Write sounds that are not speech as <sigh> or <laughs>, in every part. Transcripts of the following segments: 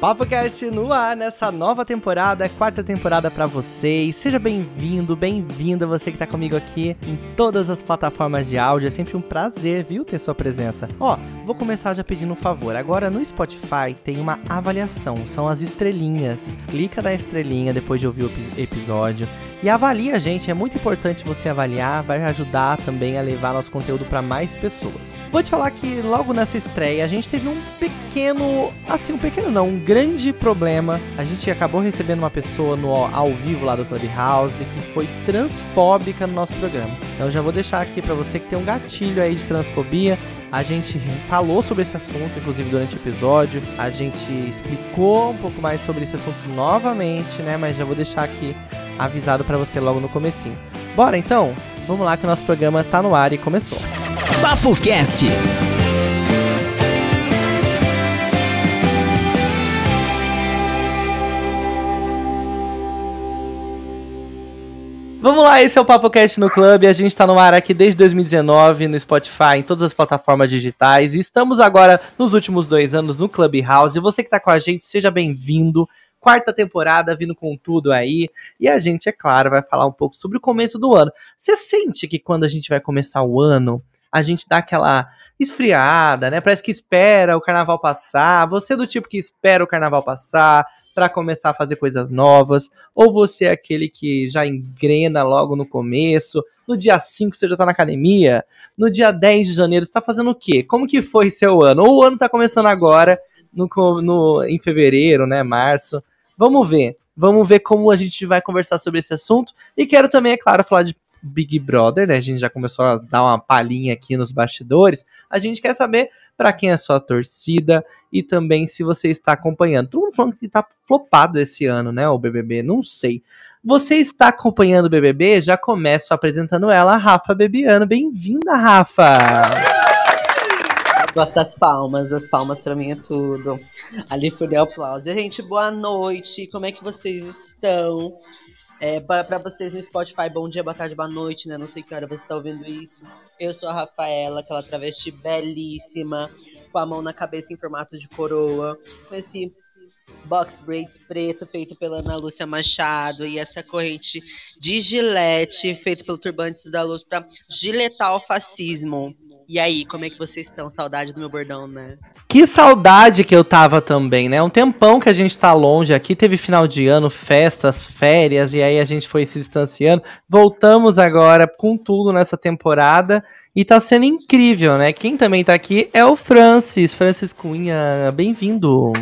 PapoCast no ar nessa nova temporada, quarta temporada para vocês. Seja bem-vindo, bem-vinda você que tá comigo aqui em todas as plataformas de áudio. É sempre um prazer, viu, ter sua presença. Ó, vou começar já pedindo um favor. Agora no Spotify tem uma avaliação, são as estrelinhas. Clica na estrelinha depois de ouvir o episódio e avalia a gente, é muito importante você avaliar, vai ajudar também a levar nosso conteúdo para mais pessoas. Vou te falar que logo nessa estreia a gente teve um pequeno, assim, um pequeno não, um grande problema. A gente acabou recebendo uma pessoa no ao vivo lá do Clubhouse que foi transfóbica no nosso programa. Então já vou deixar aqui para você que tem um gatilho aí de transfobia, a gente falou sobre esse assunto, inclusive durante o episódio. A gente explicou um pouco mais sobre esse assunto novamente, né? Mas já vou deixar aqui avisado para você logo no comecinho. Bora então? Vamos lá que o nosso programa tá no ar e começou. Papo Cast. Vamos lá, esse é o Papo Cast no Clube. A gente está no ar aqui desde 2019 no Spotify, em todas as plataformas digitais. E estamos agora nos últimos dois anos no Clubhouse. E você que está com a gente, seja bem-vindo quarta temporada vindo com tudo aí. E a gente, é claro, vai falar um pouco sobre o começo do ano. Você sente que quando a gente vai começar o ano, a gente dá aquela esfriada, né? Parece que espera o carnaval passar. Você é do tipo que espera o carnaval passar para começar a fazer coisas novas, ou você é aquele que já engrena logo no começo, no dia 5 você já tá na academia, no dia 10 de janeiro você tá fazendo o quê? Como que foi seu ano? Ou o ano tá começando agora, no, no, em fevereiro, né, março, Vamos ver. Vamos ver como a gente vai conversar sobre esse assunto. E quero também, é claro, falar de Big Brother, né? A gente já começou a dar uma palhinha aqui nos bastidores. A gente quer saber para quem é sua torcida e também se você está acompanhando. Todo mundo falando que tá flopado esse ano, né? O BBB, não sei. Você está acompanhando o BBB? Já começo apresentando ela, Rafa Bebiano. Bem-vinda, Rafa! Gosto das palmas, as palmas pra mim é tudo. Ali foi o aplauso. Gente, boa noite, como é que vocês estão? É, para vocês no Spotify, bom dia, boa tarde, boa noite, né? Não sei que hora você está ouvindo isso. Eu sou a Rafaela, aquela travesti belíssima, com a mão na cabeça em formato de coroa, com esse box braids preto feito pela Ana Lúcia Machado e essa corrente de gilete feito pelo Turbantes da Luz para giletar o fascismo. E aí, como é que vocês estão? Saudade do meu bordão, né? Que saudade que eu tava também, né? Um tempão que a gente tá longe aqui, teve final de ano, festas, férias, e aí a gente foi se distanciando. Voltamos agora com tudo nessa temporada. E tá sendo incrível, né? Quem também tá aqui é o Francis. Francis Cunha, bem-vindo.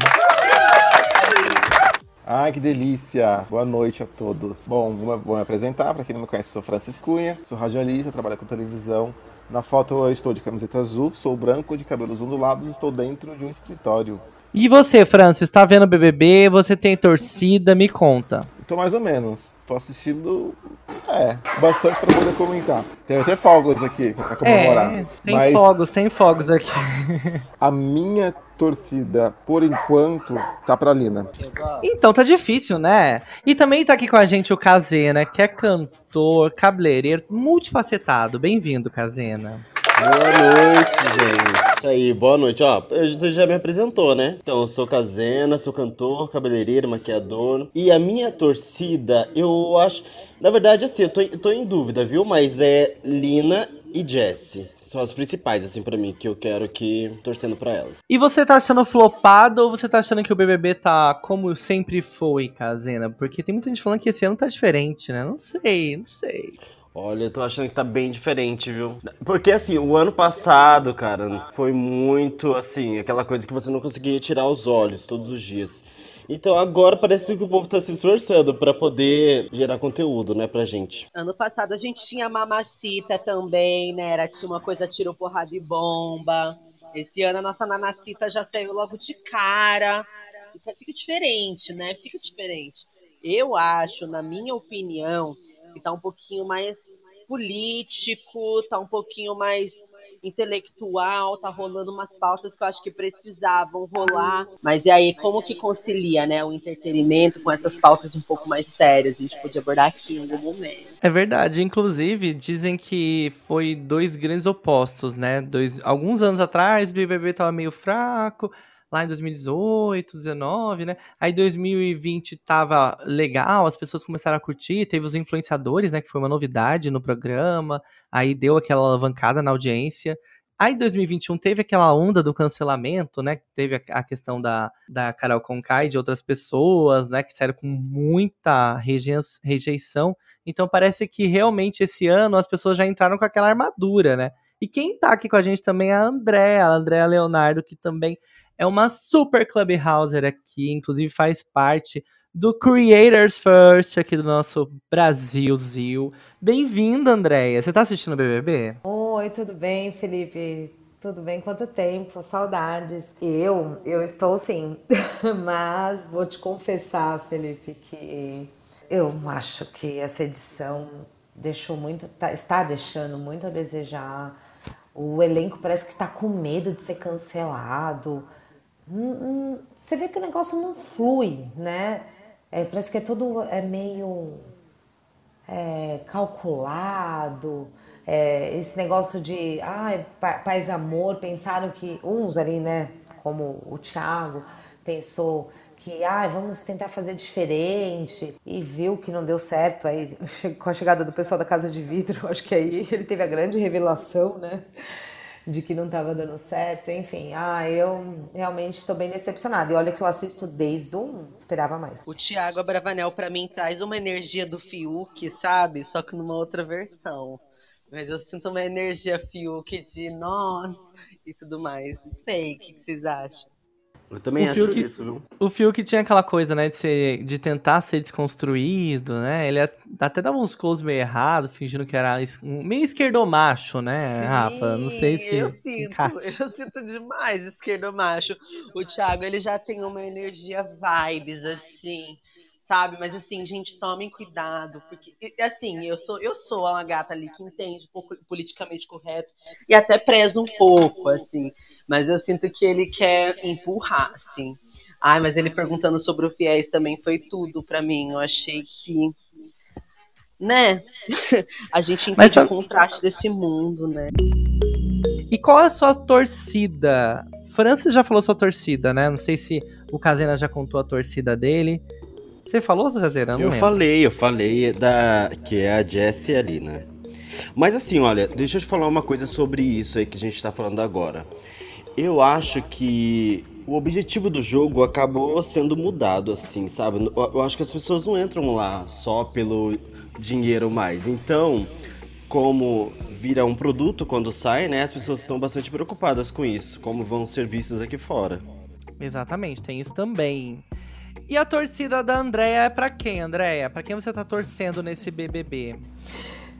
Ai, que delícia! Boa noite a todos. Bom, vou me apresentar. Para quem não me conhece, sou Francis Cunha, sou radialista, trabalho com televisão na foto eu estou de camiseta azul, sou branco, de cabelos ondulados estou dentro de um escritório. E você, Francis, está vendo o BBB? Você tem torcida? Me conta. Tô mais ou menos. Tô assistindo, é, bastante para poder comentar. Tem até fogos aqui pra comemorar. É, tem mas fogos, tem fogos aqui. <laughs> A minha torcida, por enquanto, tá pra Lina. Então tá difícil, né? E também tá aqui com a gente o Kazena, que é cantor, cabeleireiro, multifacetado. Bem-vindo, Kazena. Boa noite, gente. Isso aí, boa noite. Ó, você já me apresentou, né? Então, eu sou Kazena, sou cantor, cabeleireiro, maquiador. E a minha torcida, eu acho. Na verdade, assim, eu tô, eu tô em dúvida, viu? Mas é Lina e Jessie são as principais, assim, para mim, que eu quero que torcendo para elas. E você tá achando flopado ou você tá achando que o BBB tá como sempre foi, Kazena? Porque tem muita gente falando que esse ano tá diferente, né? Não sei, não sei. Olha, eu tô achando que tá bem diferente, viu? Porque assim, o ano passado, cara, foi muito assim, aquela coisa que você não conseguia tirar os olhos todos os dias. Então agora parece que o povo tá se esforçando para poder gerar conteúdo, né, pra gente. Ano passado a gente tinha mamacita também, né? Era tinha uma coisa tirou porrada e bomba. Esse ano a nossa nanacita já saiu logo de cara. Fica, fica diferente, né? Fica diferente. Eu acho, na minha opinião, que tá um pouquinho mais político, tá um pouquinho mais intelectual, tá rolando umas pautas que eu acho que precisavam rolar. Mas e aí, como que concilia, né, o entretenimento com essas pautas um pouco mais sérias? A gente podia abordar aqui em algum momento. É verdade, inclusive dizem que foi dois grandes opostos, né? Dois, alguns anos atrás o BBB tava meio fraco, lá em 2018, 2019, né? Aí 2020 tava legal, as pessoas começaram a curtir, teve os influenciadores, né? Que foi uma novidade no programa, aí deu aquela alavancada na audiência. Aí 2021 teve aquela onda do cancelamento, né? Teve a, questão da, da Carol Conká e de outras pessoas, né? Que saíram com muita rejeição. Então parece que realmente esse ano as pessoas já entraram com aquela armadura, né? E quem tá aqui com a gente também é a Andréa, a Andréa Leonardo, que também é uma super clubhouser aqui, inclusive faz parte do Creators First aqui do nosso Brasilzil. Bem-vinda, Andréia. Você tá assistindo o BBB? Oi, tudo bem, Felipe? Tudo bem? Quanto tempo? Saudades. Eu, eu estou sim. <laughs> Mas vou te confessar, Felipe, que eu acho que essa edição deixou muito, tá, está deixando muito a desejar. O elenco parece que está com medo de ser cancelado. Hum, hum, você vê que o negócio não flui, né? É, parece que é tudo é meio é, calculado. É, esse negócio de ai, paz amor, pensaram que uns ali, né, como o Thiago, pensou que ah, vamos tentar fazer diferente e viu que não deu certo aí <laughs> com a chegada do pessoal da Casa de Vidro, <laughs> acho que aí ele teve a grande revelação, né? De que não estava dando certo, enfim. Ah, eu realmente estou bem decepcionada. E olha que eu assisto desde um, esperava mais. O Thiago Abravanel, para mim, traz uma energia do Fiuk, sabe? Só que numa outra versão. Mas eu sinto uma energia Fiuk de nós e tudo mais. Não sei, o que vocês acham? Eu também o acho Fiuk, isso, viu? O Fiuk tinha aquela coisa, né, de, ser, de tentar ser desconstruído, né? Ele até dava uns close meio errado, fingindo que era meio esquerdomacho, né, Rafa? Não sei se. Eu sinto, se eu sinto demais esquerdomacho. O Thiago, ele já tem uma energia vibes, assim sabe? Mas assim, gente, tomem cuidado, porque assim, eu sou eu sou uma gata ali que entende um pouco politicamente correto e até preza um pouco, assim. Mas eu sinto que ele quer empurrar, assim. Ai, mas ele perguntando sobre o fiéis também foi tudo para mim. Eu achei que né? <laughs> a gente entende mas, o contraste desse mundo, né? E qual é a sua torcida? Francis já falou sua torcida, né? Não sei se o Casena já contou a torcida dele. Você falou, Caseira? Eu lembro. falei, eu falei da que é a Jessie ali, né? Mas assim, olha, deixa eu te falar uma coisa sobre isso aí que a gente tá falando agora. Eu acho que o objetivo do jogo acabou sendo mudado, assim, sabe? Eu acho que as pessoas não entram lá só pelo dinheiro mais. Então, como vira um produto quando sai, né? As pessoas estão bastante preocupadas com isso, como vão ser vistas aqui fora. Exatamente, tem isso também. E a torcida da Andréia é pra quem, Andréia? Pra quem você tá torcendo nesse BBB?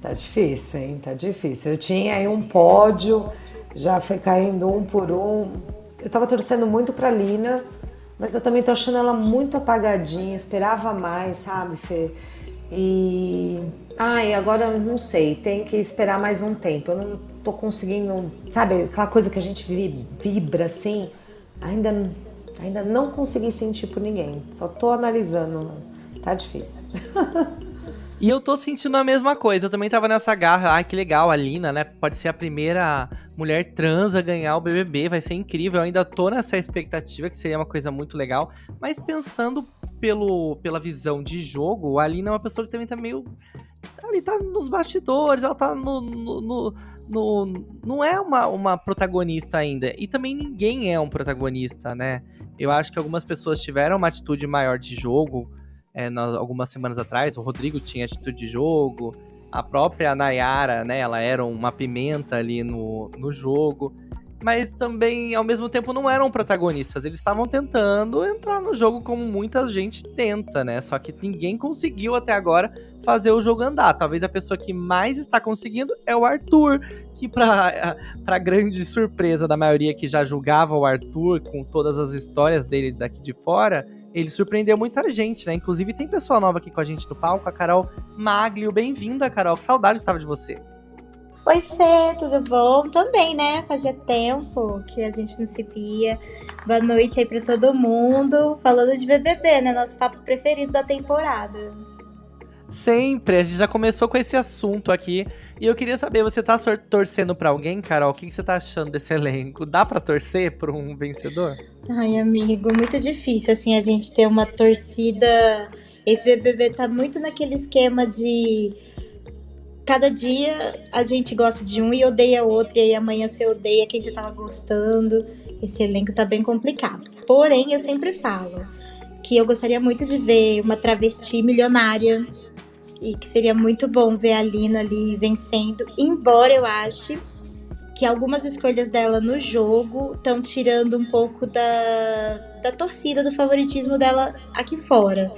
Tá difícil, hein? Tá difícil. Eu tinha aí um pódio, já foi caindo um por um. Eu tava torcendo muito pra Lina, mas eu também tô achando ela muito apagadinha, esperava mais, sabe, Fê? E. Ai, agora não sei, tem que esperar mais um tempo. Eu não tô conseguindo, sabe, aquela coisa que a gente vibra assim, ainda Ainda não consegui sentir por ninguém. Só tô analisando. Tá difícil. <laughs> E eu tô sentindo a mesma coisa. Eu também tava nessa garra. Ai, que legal, a Lina, né? Pode ser a primeira mulher trans a ganhar o BBB. Vai ser incrível. Eu ainda tô nessa expectativa, que seria uma coisa muito legal. Mas pensando pelo, pela visão de jogo, a Lina é uma pessoa que também tá meio. Ali tá nos bastidores, ela tá no. no, no, no não é uma, uma protagonista ainda. E também ninguém é um protagonista, né? Eu acho que algumas pessoas tiveram uma atitude maior de jogo é, algumas semanas atrás. O Rodrigo tinha atitude de jogo, a própria Nayara, né? Ela era uma pimenta ali no, no jogo. Mas também, ao mesmo tempo, não eram protagonistas. Eles estavam tentando entrar no jogo como muita gente tenta, né? Só que ninguém conseguiu até agora fazer o jogo andar. Talvez a pessoa que mais está conseguindo é o Arthur, que para <laughs> para grande surpresa da maioria que já julgava o Arthur com todas as histórias dele daqui de fora, ele surpreendeu muita gente, né? Inclusive tem pessoa nova aqui com a gente no palco, a Carol Maglio. Bem-vinda, Carol. Saudade que estava de você. Oi, Fê, tudo bom? Também, né? Fazia tempo que a gente não se via. Boa noite aí para todo mundo. Falando de BBB, né? Nosso papo preferido da temporada. Sempre. A gente já começou com esse assunto aqui. E eu queria saber, você tá torcendo para alguém, Carol? O que, você tá achando desse elenco? Dá para torcer por um vencedor? Ai, amigo, muito difícil, assim, a gente ter uma torcida. Esse BBB tá muito naquele esquema de cada dia a gente gosta de um e odeia outro, e aí amanhã você odeia quem você tava gostando. Esse elenco tá bem complicado. Porém, eu sempre falo que eu gostaria muito de ver uma travesti milionária e que seria muito bom ver a Lina ali vencendo, embora eu ache que algumas escolhas dela no jogo estão tirando um pouco da, da torcida, do favoritismo dela aqui fora.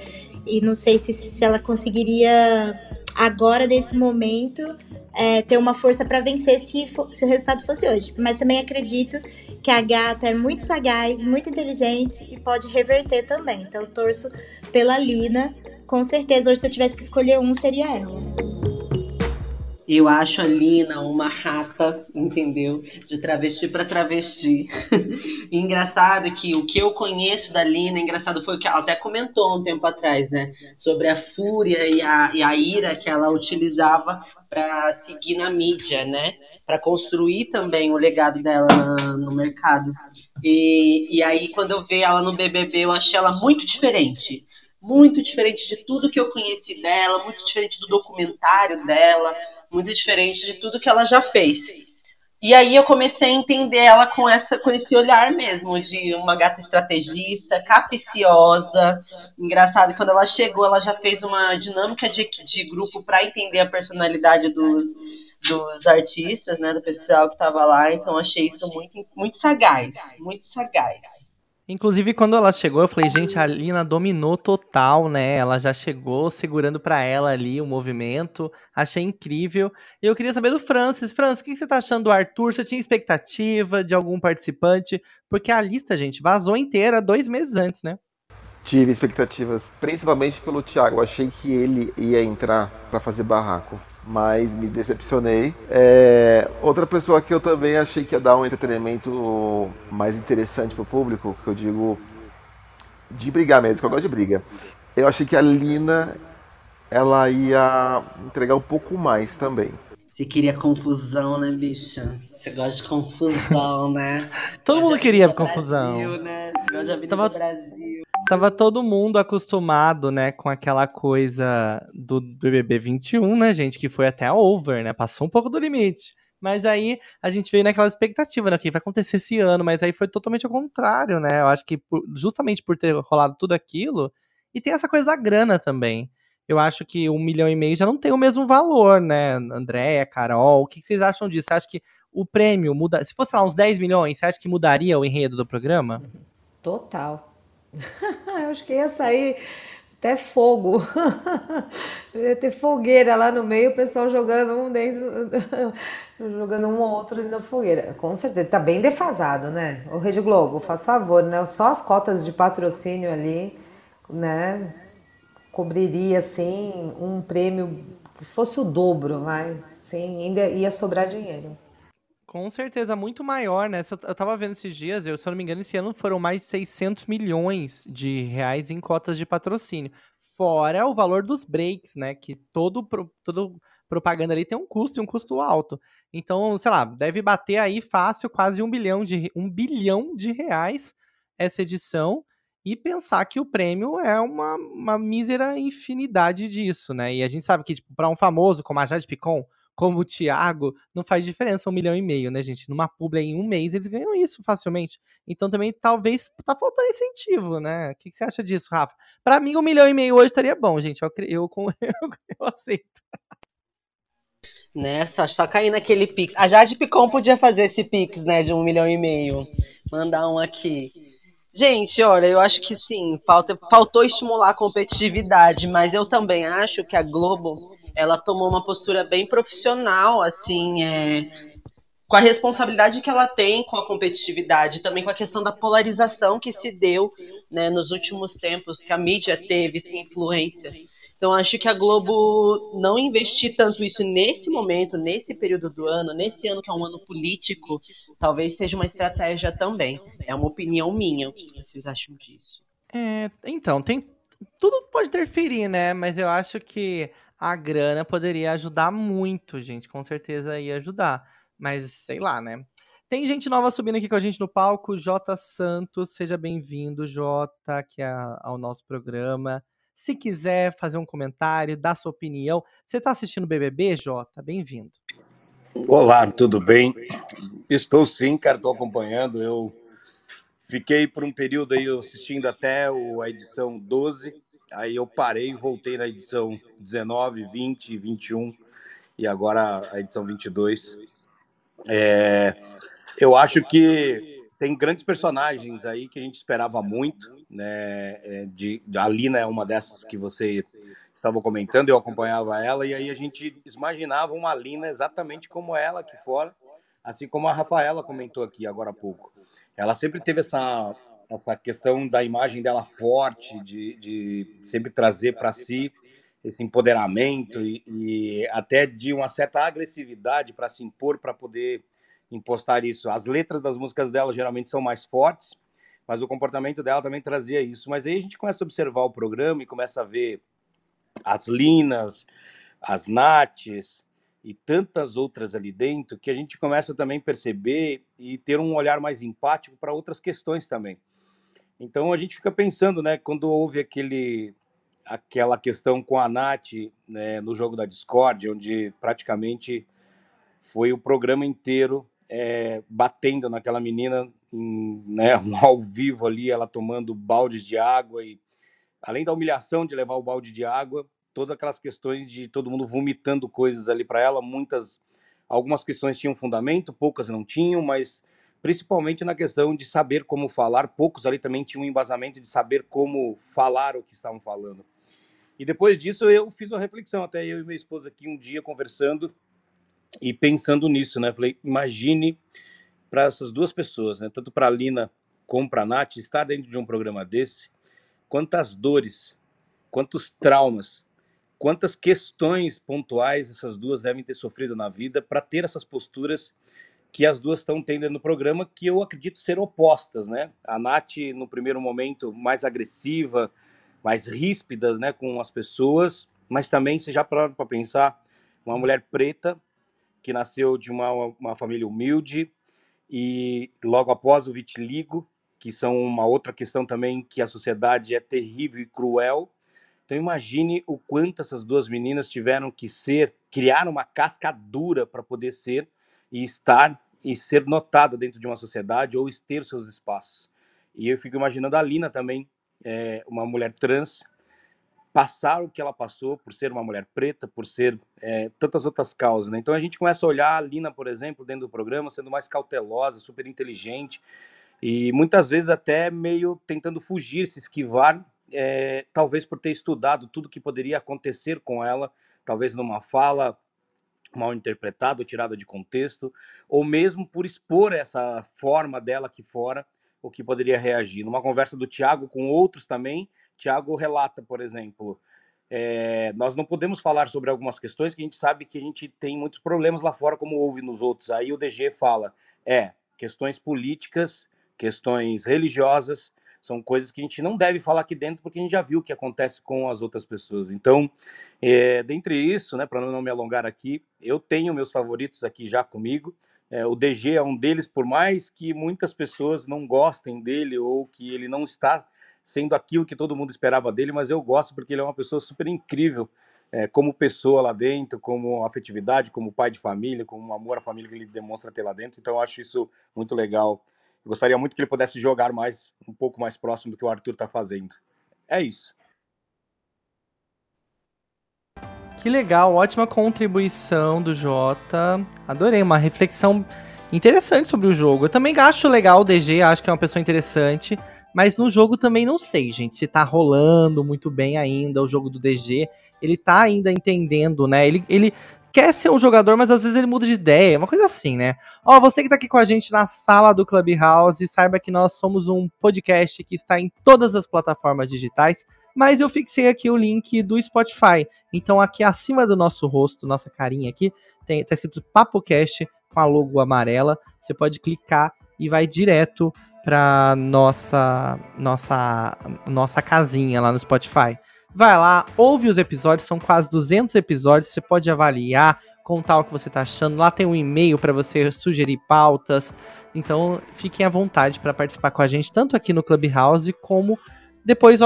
E não sei se, se ela conseguiria agora, nesse momento, é, ter uma força para vencer se, se o resultado fosse hoje. Mas também acredito que a gata é muito sagaz, muito inteligente e pode reverter também. Então, torço pela Lina. Com certeza, hoje, se eu tivesse que escolher um, seria ela. Eu acho a Lina uma rata, entendeu? De travesti para travesti. <laughs> engraçado que o que eu conheço da Lina, engraçado foi o que ela até comentou um tempo atrás, né? Sobre a fúria e a, e a ira que ela utilizava para seguir na mídia, né? Para construir também o legado dela no mercado. E, e aí, quando eu vi ela no BBB, eu achei ela muito diferente muito diferente de tudo que eu conheci dela, muito diferente do documentário dela, muito diferente de tudo que ela já fez. E aí eu comecei a entender ela com, essa, com esse olhar mesmo, de uma gata estrategista, capiciosa. Engraçado, quando ela chegou, ela já fez uma dinâmica de, de grupo para entender a personalidade dos, dos artistas, né, do pessoal que estava lá. Então achei isso muito, muito sagaz, muito sagaz. Inclusive, quando ela chegou, eu falei, gente, a Lina dominou total, né? Ela já chegou segurando para ela ali o movimento. Achei incrível. E eu queria saber do Francis. Francis, o que você tá achando do Arthur? Você tinha expectativa de algum participante? Porque a lista, gente, vazou inteira dois meses antes, né? Tive expectativas, principalmente pelo Thiago. Achei que ele ia entrar para fazer barraco mas me decepcionei. É, outra pessoa que eu também achei que ia dar um entretenimento mais interessante pro público, que eu digo de brigar mesmo, que eu gosto de briga. Eu achei que a Lina ela ia entregar um pouco mais também. Você queria confusão, né, bicha? Você gosta de confusão, né? <laughs> Todo mundo queria confusão. Brasil, né? Gosta de Tava... Brasil tava todo mundo acostumado, né, com aquela coisa do BBB 21, né, gente, que foi até over, né, passou um pouco do limite. Mas aí a gente veio naquela expectativa, né, o que vai acontecer esse ano, mas aí foi totalmente ao contrário, né, eu acho que por, justamente por ter rolado tudo aquilo, e tem essa coisa da grana também. Eu acho que um milhão e meio já não tem o mesmo valor, né, Andréia, Carol, o que vocês acham disso? Você acha que o prêmio muda, se fosse lá uns 10 milhões, você acha que mudaria o enredo do programa? Total. <laughs> Eu acho que ia sair até fogo. <laughs> ia ter fogueira lá no meio, o pessoal jogando um dentro, <laughs> jogando um ou outro na fogueira. Com certeza, tá bem defasado, né? O Rede Globo, faz favor, né? Só as cotas de patrocínio ali, né? Cobriria, assim, um prêmio que fosse o dobro, vai. Sim, ainda ia sobrar dinheiro. Com certeza, muito maior, né? Eu tava vendo esses dias, eu, se eu não me engano, esse ano foram mais de 600 milhões de reais em cotas de patrocínio. Fora o valor dos breaks, né? Que todo, todo propaganda ali tem um custo e um custo alto. Então, sei lá, deve bater aí fácil quase um bilhão de, um bilhão de reais essa edição. E pensar que o prêmio é uma, uma mísera infinidade disso, né? E a gente sabe que, tipo, para um famoso como a Jade Picon, como o Thiago, não faz diferença um milhão e meio, né, gente? Numa publi em um mês eles ganham isso facilmente. Então também talvez tá faltando incentivo, né? O que, que você acha disso, Rafa? Para mim, um milhão e meio hoje estaria bom, gente. Eu, eu, <laughs> eu, eu aceito. Só, só cair naquele Pix. A Jade Picon podia fazer esse Pix, né, de um milhão e meio. Mandar um aqui. Gente, olha, eu acho que sim, falta, faltou estimular a competitividade, mas eu também acho que a Globo ela tomou uma postura bem profissional, assim, é, com a responsabilidade que ela tem com a competitividade, também com a questão da polarização que se deu né, nos últimos tempos, que a mídia teve influência. Então, acho que a Globo não investir tanto isso nesse momento, nesse período do ano, nesse ano que é um ano político, talvez seja uma estratégia também. É uma opinião minha. O que vocês acham disso? É, então, tem. Tudo pode interferir, né? Mas eu acho que a grana poderia ajudar muito, gente. Com certeza ia ajudar. Mas sei lá, né? Tem gente nova subindo aqui com a gente no palco. J Santos, seja bem-vindo, Jota, aqui ao nosso programa. Se quiser fazer um comentário, dar sua opinião. Você está assistindo BBB, Jota? Bem-vindo. Olá, tudo bem? Estou sim, cara, estou acompanhando. Eu fiquei por um período aí assistindo até a edição 12, aí eu parei e voltei na edição 19, 20, 21 e agora a edição 22. É, eu acho que tem grandes personagens aí que a gente esperava muito, né? É, de, a Lina é uma dessas que você estava comentando, eu acompanhava ela, e aí a gente imaginava uma Lina exatamente como ela aqui fora, assim como a Rafaela comentou aqui agora há pouco. Ela sempre teve essa, essa questão da imagem dela forte, de, de sempre trazer para si esse empoderamento e, e, até de uma certa agressividade para se impor, para poder impostar isso. As letras das músicas dela geralmente são mais fortes, mas o comportamento dela também trazia isso. Mas aí a gente começa a observar o programa e começa a ver as Linas, as Nates e tantas outras ali dentro que a gente começa também a perceber e ter um olhar mais empático para outras questões também. Então a gente fica pensando, né, quando houve aquele aquela questão com a Nath né, no jogo da Discord, onde praticamente foi o programa inteiro é, batendo naquela menina, né, <laughs> ao vivo ali, ela tomando baldes de água e além da humilhação de levar o balde de água, todas aquelas questões de todo mundo vomitando coisas ali para ela, muitas, algumas questões tinham fundamento, poucas não tinham, mas principalmente na questão de saber como falar, poucos ali também tinham um embasamento de saber como falar o que estavam falando. E depois disso eu fiz uma reflexão, até eu e minha esposa aqui um dia conversando e pensando nisso, né? Falei, imagine para essas duas pessoas, né? Tanto para a Lina como para a Nath, estar dentro de um programa desse, quantas dores, quantos traumas, quantas questões pontuais essas duas devem ter sofrido na vida para ter essas posturas que as duas estão tendo no programa, que eu acredito ser opostas, né? A Nath, no primeiro momento, mais agressiva, mais ríspida, né, com as pessoas, mas também, se já para pensar, uma mulher preta, que nasceu de uma, uma família humilde, e logo após o vitiligo, que são uma outra questão também que a sociedade é terrível e cruel. Então imagine o quanto essas duas meninas tiveram que ser, criar uma casca dura para poder ser e estar e ser notada dentro de uma sociedade ou ter seus espaços. E eu fico imaginando a Lina também, é, uma mulher trans, passar o que ela passou por ser uma mulher preta, por ser é, tantas outras causas. Né? Então a gente começa a olhar a Lina, por exemplo, dentro do programa, sendo mais cautelosa, super inteligente, e muitas vezes até meio tentando fugir, se esquivar, é, talvez por ter estudado tudo que poderia acontecer com ela, talvez numa fala mal interpretada ou tirada de contexto, ou mesmo por expor essa forma dela aqui fora, o que poderia reagir. Numa conversa do Tiago com outros também, Tiago relata, por exemplo, é, nós não podemos falar sobre algumas questões que a gente sabe que a gente tem muitos problemas lá fora, como houve nos outros. Aí o DG fala, é, questões políticas questões religiosas, são coisas que a gente não deve falar aqui dentro porque a gente já viu o que acontece com as outras pessoas. Então, é, dentre isso, né, para não me alongar aqui, eu tenho meus favoritos aqui já comigo. É, o DG é um deles, por mais que muitas pessoas não gostem dele ou que ele não está sendo aquilo que todo mundo esperava dele, mas eu gosto porque ele é uma pessoa super incrível é, como pessoa lá dentro, como afetividade, como pai de família, como amor à família que ele demonstra ter lá dentro. Então, eu acho isso muito legal gostaria muito que ele pudesse jogar mais, um pouco mais próximo do que o Arthur está fazendo. É isso. Que legal, ótima contribuição do Jota. Adorei, uma reflexão interessante sobre o jogo. Eu também acho legal o DG, acho que é uma pessoa interessante. Mas no jogo também não sei, gente, se tá rolando muito bem ainda o jogo do DG. Ele tá ainda entendendo, né? Ele, ele quer ser um jogador, mas às vezes ele muda de ideia, uma coisa assim, né? Ó, você que tá aqui com a gente na sala do Clubhouse, saiba que nós somos um podcast que está em todas as plataformas digitais, mas eu fixei aqui o link do Spotify. Então aqui acima do nosso rosto, nossa carinha aqui, tem, tá escrito PapoCast com a logo amarela. Você pode clicar e vai direto para nossa nossa nossa casinha lá no Spotify. Vai lá, ouve os episódios, são quase 200 episódios, você pode avaliar, contar o que você tá achando. Lá tem um e-mail para você sugerir pautas. Então, fiquem à vontade para participar com a gente, tanto aqui no Clubhouse como depois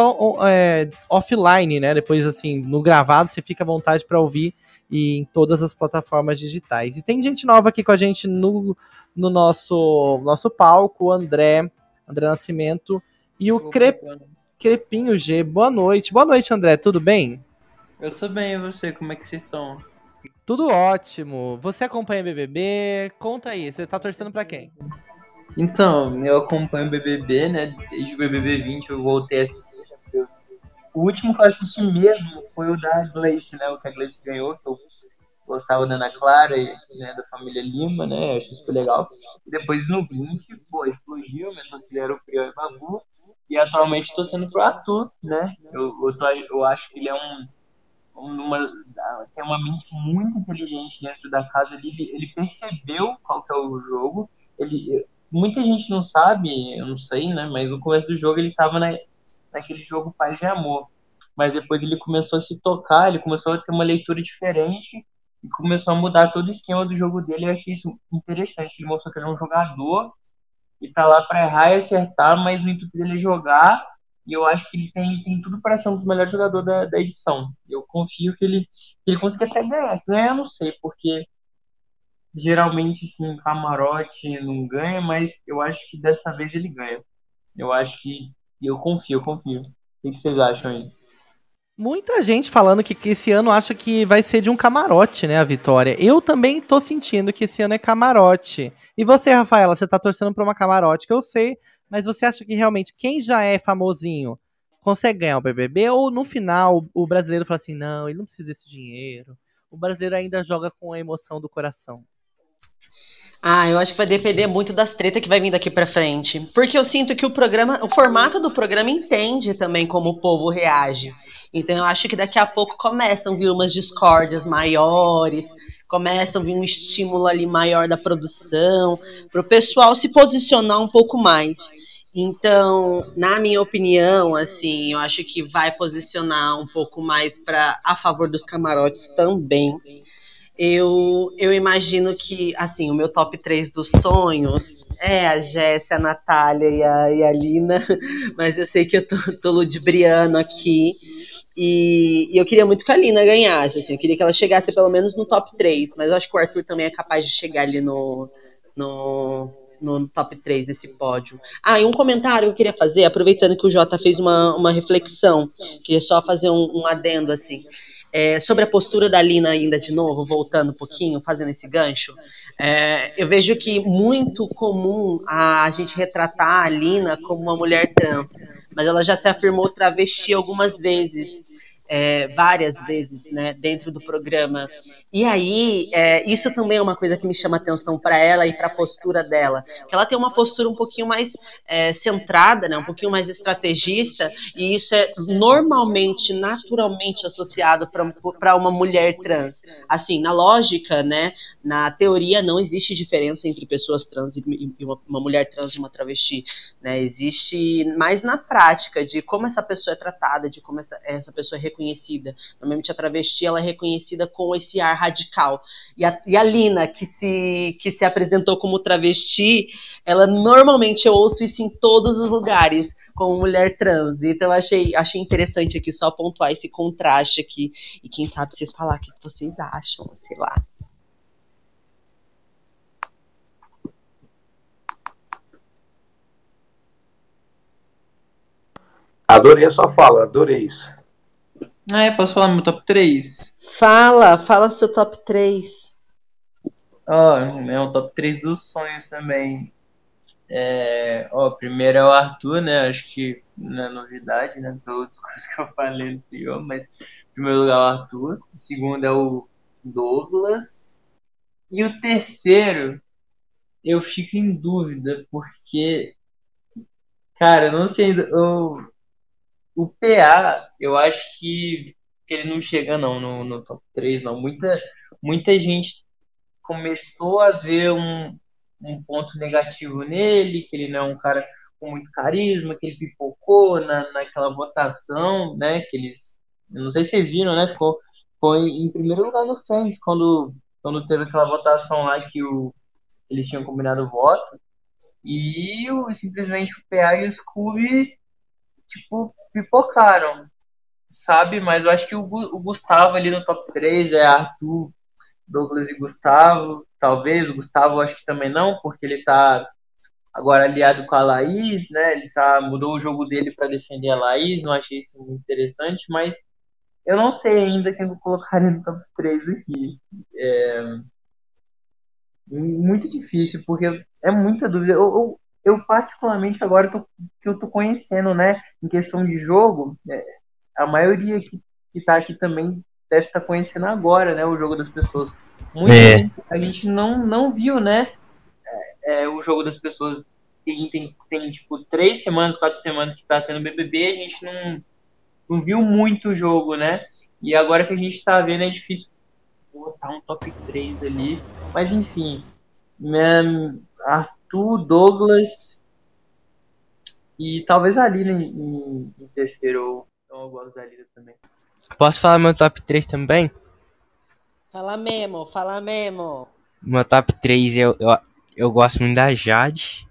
é, offline, né? Depois, assim, no gravado, você fica à vontade para ouvir e em todas as plataformas digitais. E tem gente nova aqui com a gente no, no nosso, nosso palco, o André, André Nascimento e o Cre, Crepinho G. Boa noite. Boa noite, André. Tudo bem? Eu tô bem, e você? Como é que vocês estão? Tudo ótimo. Você acompanha BBB? Conta aí, você tá torcendo para quem? Então, eu acompanho o BBB, né? Desde o BBB 20 eu voltei a assistir. O último que eu assisti mesmo foi o da Gleice, né? O que a Gleice ganhou, que eu gostava da Ana Clara e né, da família Lima, né? Eu achei super legal. Depois no 20, pô, explodiu, minha torcida era o Prior e Babu. E atualmente estou sendo pro Arthur, né? Eu, eu, tô, eu acho que ele é um uma, tem uma mente muito inteligente dentro da casa. Ele, ele percebeu qual que é o jogo. Ele, muita gente não sabe, eu não sei, né? Mas no começo do jogo ele estava na, naquele jogo paz e amor. Mas depois ele começou a se tocar, ele começou a ter uma leitura diferente e começou a mudar todo o esquema do jogo dele. Eu achei isso interessante. Ele mostrou que ele é um jogador e tá lá para errar e acertar, mas o intuito dele é jogar e eu acho que ele tem, tem tudo para ser um dos melhores jogadores da, da edição. Eu confio que ele, que ele consiga até ganhar. Ganhar não sei, porque geralmente sim, camarote não ganha, mas eu acho que dessa vez ele ganha. Eu acho que. Eu confio, eu confio. O que vocês acham aí? Muita gente falando que, que esse ano acha que vai ser de um camarote, né, a vitória. Eu também tô sentindo que esse ano é camarote. E você, Rafaela, você tá torcendo pra uma camarote, que eu sei mas você acha que realmente quem já é famosinho consegue ganhar o BBB? Ou no final o brasileiro fala assim: não, ele não precisa desse dinheiro. O brasileiro ainda joga com a emoção do coração. Ah, eu acho que vai depender muito das tretas que vai vir daqui para frente. Porque eu sinto que o programa, o formato do programa entende também como o povo reage. Então eu acho que daqui a pouco começam a vir umas discórdias maiores, começa a vir um estímulo ali maior da produção, para o pessoal se posicionar um pouco mais. Então, na minha opinião, assim, eu acho que vai posicionar um pouco mais para a favor dos camarotes também. Eu, eu imagino que, assim, o meu top 3 dos sonhos é a Jéssica, a Natália e a, e a Lina, <laughs> mas eu sei que eu tô, tô ludibriando aqui. E, e, eu queria muito que a Lina ganhasse, assim, eu queria que ela chegasse pelo menos no top 3, mas eu acho que o Arthur também é capaz de chegar ali no, no, no top 3 desse pódio. Ah, e um comentário que eu queria fazer, aproveitando que o Jota fez uma, uma reflexão, queria só fazer um, um adendo, assim, é, sobre a postura da Lina ainda de novo, voltando um pouquinho, fazendo esse gancho. É, eu vejo que muito comum a gente retratar a Lina como uma mulher trans, mas ela já se afirmou travesti algumas vezes é, várias vezes né, dentro do programa. E aí, é, isso também é uma coisa que me chama atenção para ela e para a postura dela. Que ela tem uma postura um pouquinho mais é, centrada, né, um pouquinho mais estrategista, e isso é normalmente, naturalmente associado para uma mulher trans. Assim, na lógica, né, na teoria, não existe diferença entre pessoas trans e uma, uma mulher trans e uma travesti. Né, existe mais na prática de como essa pessoa é tratada, de como essa, essa pessoa é reconhecida. Normalmente a travesti ela é reconhecida com esse ar radical. E a, e a Lina, que se, que se apresentou como travesti, ela normalmente eu ouço isso em todos os lugares, como mulher trans. Então achei, achei interessante aqui só pontuar esse contraste aqui. E quem sabe vocês falar o que vocês acham, sei lá. Adorei a sua fala, adorei isso. Ah, é, posso falar meu top 3? Fala, fala seu top 3. Ó, oh, é um top 3 dos sonhos também. É, ó, primeiro é o Arthur, né? Acho que não é novidade, né? Pelo discurso <laughs> que eu falei anterior, mas em primeiro lugar é o Arthur. O segundo é o Douglas. E o terceiro, eu fico em dúvida, porque, cara, eu não sei ainda. Eu, o PA, eu acho que, que ele não chega não no, no top 3, não. Muita, muita gente começou a ver um, um ponto negativo nele, que ele não é um cara com muito carisma, que ele pipocou na, naquela votação, né, que eles não sei se vocês viram, né? Ficou, ficou em, em primeiro lugar nos trends quando, quando teve aquela votação lá que o, eles tinham combinado o voto. E o, simplesmente o PA e o Scooby, tipo, pipocaram, sabe? Mas eu acho que o, o Gustavo ali no top 3 é Arthur, Douglas e Gustavo. Talvez, o Gustavo acho que também não, porque ele tá agora aliado com a Laís, né? Ele tá, mudou o jogo dele para defender a Laís, não achei isso muito interessante, mas eu não sei ainda quem vou colocar no top 3 aqui. É muito difícil, porque é muita dúvida. Eu, eu, eu particularmente, agora tô, que eu tô conhecendo, né, em questão de jogo, é, a maioria que, que tá aqui também deve estar tá conhecendo agora, né, o jogo das pessoas. Muita é. gente, a gente não, não viu, né, é, é, o jogo das pessoas. Tem, tem, tem, tipo, três semanas, quatro semanas que tá tendo BBB, a gente não, não viu muito o jogo, né? E agora que a gente tá vendo, é difícil botar um top 3 ali. Mas enfim, né, Arthur, Douglas e talvez a Lina em, em, em terceiro. Então eu gosto da Lina também. Posso falar meu top 3 também? Fala mesmo, fala mesmo. Meu top 3 eu, eu, eu gosto muito da Jade.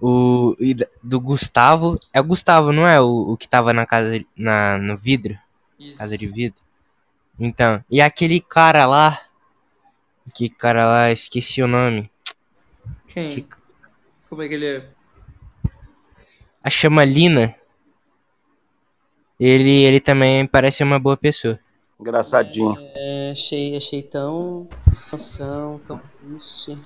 O do Gustavo. É o Gustavo, não é? O, o que tava na casa na, no vidro? Isso. Casa de vidro. Então, e aquele cara lá. Que cara lá, esqueci o nome. Quem? Que... Como é que ele é? A Chamalina. Ele, ele também parece uma boa pessoa. Engraçadinho. É, achei, achei tão. Noção, tão triste.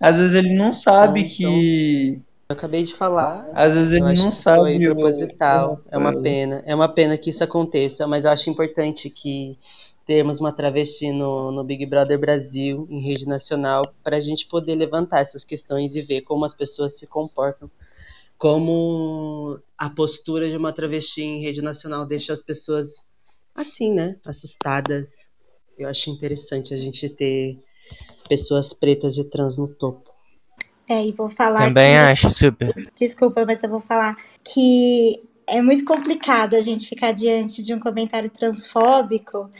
Às vezes ele não sabe tão, que. Tão... Eu acabei de falar. Às vezes ele não sabe. Foi proposital. É uma pena. É uma pena que isso aconteça, mas eu acho importante que termos uma travesti no, no Big Brother Brasil, em rede nacional, para a gente poder levantar essas questões e ver como as pessoas se comportam. Como a postura de uma travesti em rede nacional deixa as pessoas assim, né? Assustadas. Eu acho interessante a gente ter pessoas pretas e trans no topo. É, e vou falar. Também que... acho, super. Desculpa, mas eu vou falar que é muito complicado a gente ficar diante de um comentário transfóbico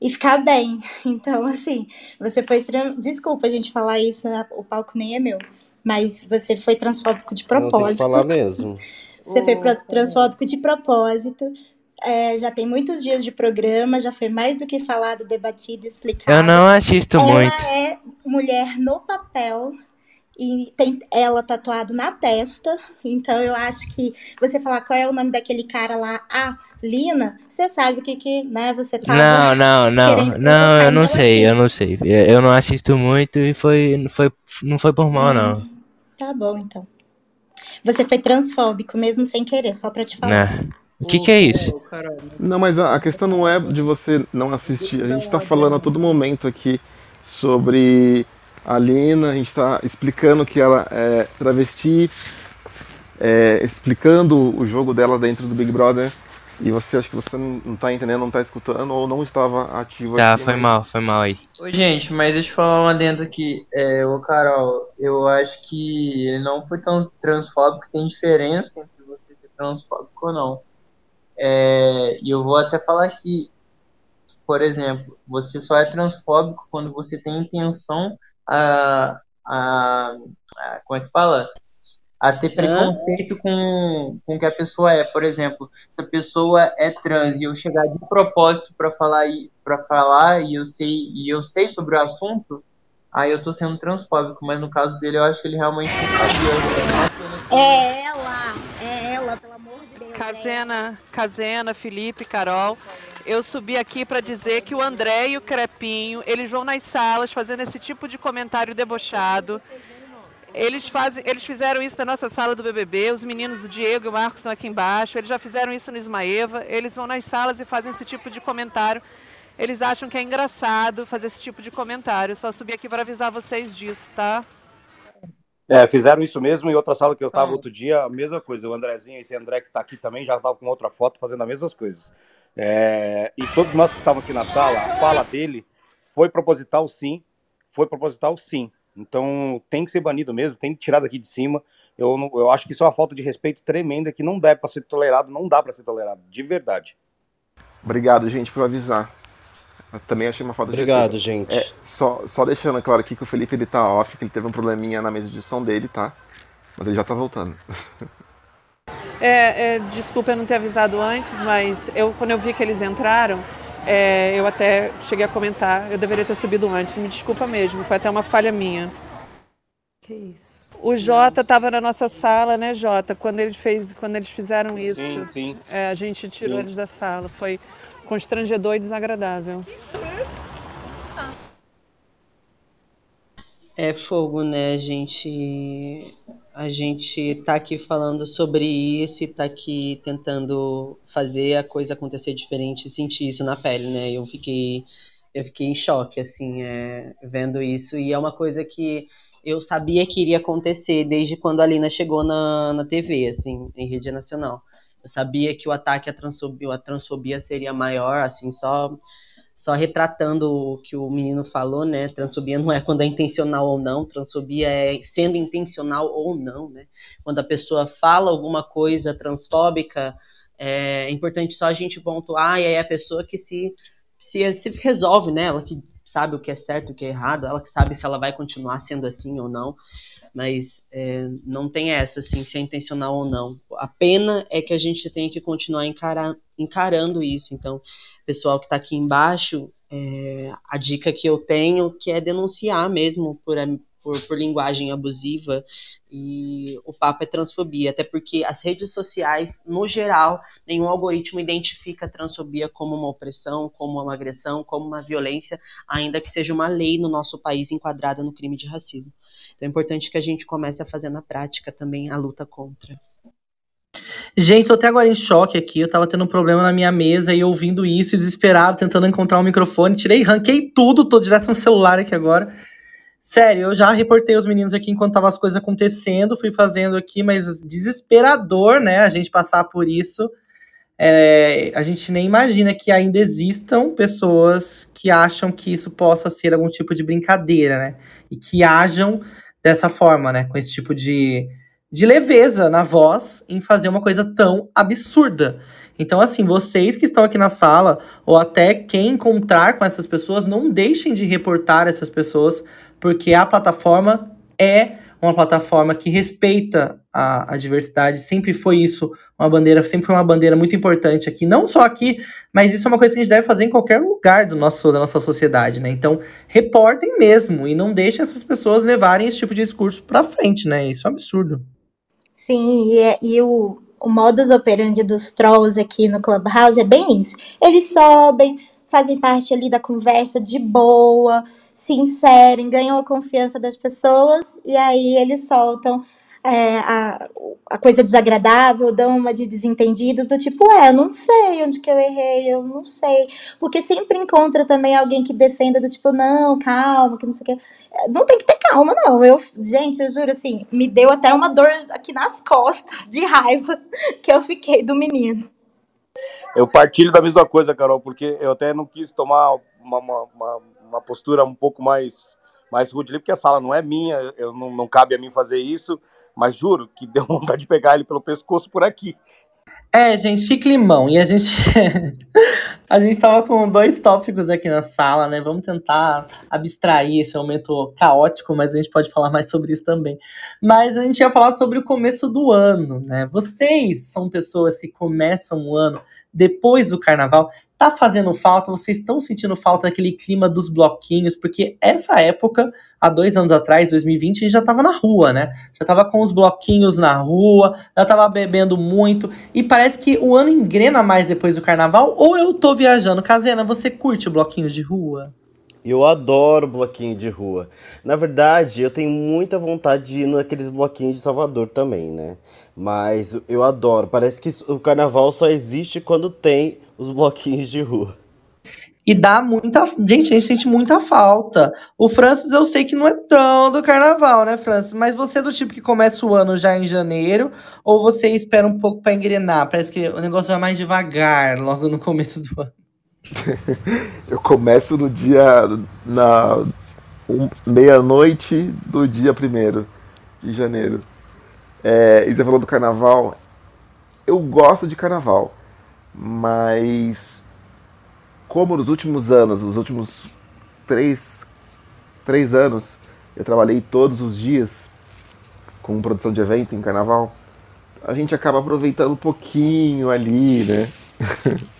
e ficar bem. <laughs> Então, assim, você foi. Desculpa a gente falar isso, o palco nem é meu. Mas você foi transfóbico de propósito. Não tem que falar mesmo. <laughs> você foi transfóbico de propósito. É, já tem muitos dias de programa, já foi mais do que falado, debatido, explicado. Eu não assisto Ela muito. Ela é mulher no papel, e tem ela tatuado na testa. Então eu acho que você falar qual é o nome daquele cara lá, ah, Lina, você sabe o que que, né, você tá Não, <laughs> não, não, não, eu não então, sei, assim, eu não sei. Eu não assisto muito e foi foi não foi por mal hum, não. Tá bom, então. Você foi transfóbico mesmo sem querer, só para te falar. É. O que, que é isso? Não, mas a, a questão não é de você não assistir. A gente tá falando a todo momento aqui sobre a Lina, a gente está explicando que ela é travesti, é, explicando o jogo dela dentro do Big Brother. E você acha que você não está entendendo, não está escutando ou não estava ativo Tá, aqui, foi mas... mal, foi mal aí. Ô, gente, mas deixa eu falar uma dentro aqui. É, ô, Carol, eu acho que ele não foi tão transfóbico, tem diferença entre você ser transfóbico ou não. É, e eu vou até falar que, por exemplo, você só é transfóbico quando você tem intenção a, a, a como é que fala? A ter preconceito com, com o que a pessoa é. Por exemplo, se a pessoa é trans e eu chegar de propósito para falar para falar e eu sei e eu sei sobre o assunto, aí eu tô sendo transfóbico, mas no caso dele eu acho que ele realmente não sabia. É ela, é ela, pelo amor de Deus. Casena, Casena, Felipe, Carol eu subi aqui para dizer que o André e o Crepinho, eles vão nas salas fazendo esse tipo de comentário debochado. Eles, fazem, eles fizeram isso na nossa sala do BBB, os meninos, o Diego e o Marcos estão aqui embaixo, eles já fizeram isso no Ismaeva, eles vão nas salas e fazem esse tipo de comentário. Eles acham que é engraçado fazer esse tipo de comentário. Eu só subi aqui para avisar vocês disso, tá? É, fizeram isso mesmo em outra sala que eu estava outro dia, a mesma coisa. O Andrezinho, esse André que está aqui também, já estava com outra foto fazendo as mesmas coisas. É, e todos nós que estavam aqui na sala, a fala dele foi proposital sim, foi proposital sim. Então tem que ser banido mesmo, tem que tirar daqui de cima. Eu, não, eu acho que isso é uma falta de respeito tremenda que não dá para ser tolerado, não dá para ser tolerado, de verdade. Obrigado, gente, por avisar. Eu também achei uma falta Obrigado, de gente. É, só, só deixando claro aqui que o Felipe ele tá off, que ele teve um probleminha na mesa de som dele, tá? Mas ele já tá voltando. <laughs> É, é, desculpa eu não ter avisado antes, mas eu, quando eu vi que eles entraram, é, eu até cheguei a comentar, eu deveria ter subido antes, me desculpa mesmo, foi até uma falha minha. Que isso? O Jota estava na nossa sala, né, Jota? Quando, ele fez, quando eles fizeram isso, Sim, sim. é, a gente tirou Sim. eles da sala. Foi constrangedor e desagradável. É fogo, né? A gente, a gente tá aqui falando sobre isso e tá aqui tentando fazer a coisa acontecer diferente e sentir isso na pele, né? Eu fiquei, eu fiquei em choque, assim, é, vendo isso. E é uma coisa que eu sabia que iria acontecer desde quando a Lina chegou na, na TV, assim, em rede nacional. Eu sabia que o ataque à transfobia, à transfobia seria maior, assim, só só retratando o que o menino falou, né? Transfobia não é quando é intencional ou não, transfobia é sendo intencional ou não, né? Quando a pessoa fala alguma coisa transfóbica, é importante só a gente pontuar e aí a pessoa que se, se, se resolve, né? Ela que sabe o que é certo e o que é errado, ela que sabe se ela vai continuar sendo assim ou não. Mas é, não tem essa, assim, se é intencional ou não. A pena é que a gente tem que continuar encarando isso. Então, pessoal que está aqui embaixo, é, a dica que eu tenho que é denunciar mesmo por, por, por, linguagem abusiva e o papo é transfobia, até porque as redes sociais, no geral, nenhum algoritmo identifica a transfobia como uma opressão, como uma agressão, como uma violência, ainda que seja uma lei no nosso país enquadrada no crime de racismo. Então é importante que a gente comece a fazer na prática também a luta contra. Gente, tô até agora em choque aqui. Eu tava tendo um problema na minha mesa e ouvindo isso, desesperado, tentando encontrar um microfone. Tirei, ranquei tudo, tô direto no celular aqui agora. Sério, eu já reportei os meninos aqui enquanto tava as coisas acontecendo, fui fazendo aqui, mas desesperador, né, a gente passar por isso. É, a gente nem imagina que ainda existam pessoas que acham que isso possa ser algum tipo de brincadeira, né? E que ajam dessa forma, né? Com esse tipo de, de leveza na voz em fazer uma coisa tão absurda. Então, assim, vocês que estão aqui na sala, ou até quem encontrar com essas pessoas, não deixem de reportar essas pessoas, porque a plataforma é uma plataforma que respeita a, a, diversidade, sempre foi isso, uma bandeira, sempre foi uma bandeira muito importante aqui, não só aqui, mas isso é uma coisa que a gente deve fazer em qualquer lugar do nosso, da nossa sociedade, né? Então, reportem mesmo e não deixem essas pessoas levarem esse tipo de discurso para frente, né? Isso é um absurdo. Sim, e, e o, o modus operandi dos trolls aqui no Clubhouse é bem isso. Eles sobem, fazem parte ali da conversa de boa, se inserem, ganham a confiança das pessoas e aí eles soltam é, a, a coisa desagradável, dão uma de desentendidos, do tipo, é, eu não sei onde que eu errei, eu não sei. Porque sempre encontra também alguém que defenda do tipo, não, calma, que não sei o quê. Não tem que ter calma, não. Eu, gente, eu juro assim, me deu até uma dor aqui nas costas de raiva <laughs> que eu fiquei do menino. Eu partilho da mesma coisa, Carol, porque eu até não quis tomar uma, uma, uma, postura um pouco mais, mais rude ali, porque a sala não é minha, eu não, não cabe a mim fazer isso, mas juro que <laughs> deu vontade de pegar ele pelo pescoço por aqui. É, gente, que climão. E a gente. <laughs> a gente tava com dois tópicos aqui na sala, né? Vamos tentar abstrair esse momento caótico, mas a gente pode falar mais sobre isso também. Mas a gente ia falar sobre o começo do ano, né? Vocês são pessoas que começam o ano depois do carnaval. Tá fazendo falta? Vocês estão sentindo falta daquele clima dos bloquinhos? Porque essa época, há dois anos atrás, 2020, a gente já tava na rua, né? Já tava com os bloquinhos na rua, já tava bebendo muito. E parece que o ano engrena mais depois do carnaval. Ou eu tô viajando? Casena, você curte bloquinhos de rua? Eu adoro bloquinho de rua. Na verdade, eu tenho muita vontade de ir naqueles bloquinhos de Salvador também, né? Mas eu adoro. Parece que o carnaval só existe quando tem os bloquinhos de rua. E dá muita. Gente, a gente sente muita falta. O Francis, eu sei que não é tão do carnaval, né, Francis? Mas você é do tipo que começa o ano já em janeiro, ou você espera um pouco para engrenar? Parece que o negócio vai mais devagar, logo no começo do ano. <laughs> eu começo no dia. na um, meia-noite do dia primeiro de janeiro. É, e você falou do carnaval. Eu gosto de carnaval, mas como nos últimos anos, os últimos três, três anos, eu trabalhei todos os dias com produção de evento em carnaval, a gente acaba aproveitando um pouquinho ali, né? <laughs>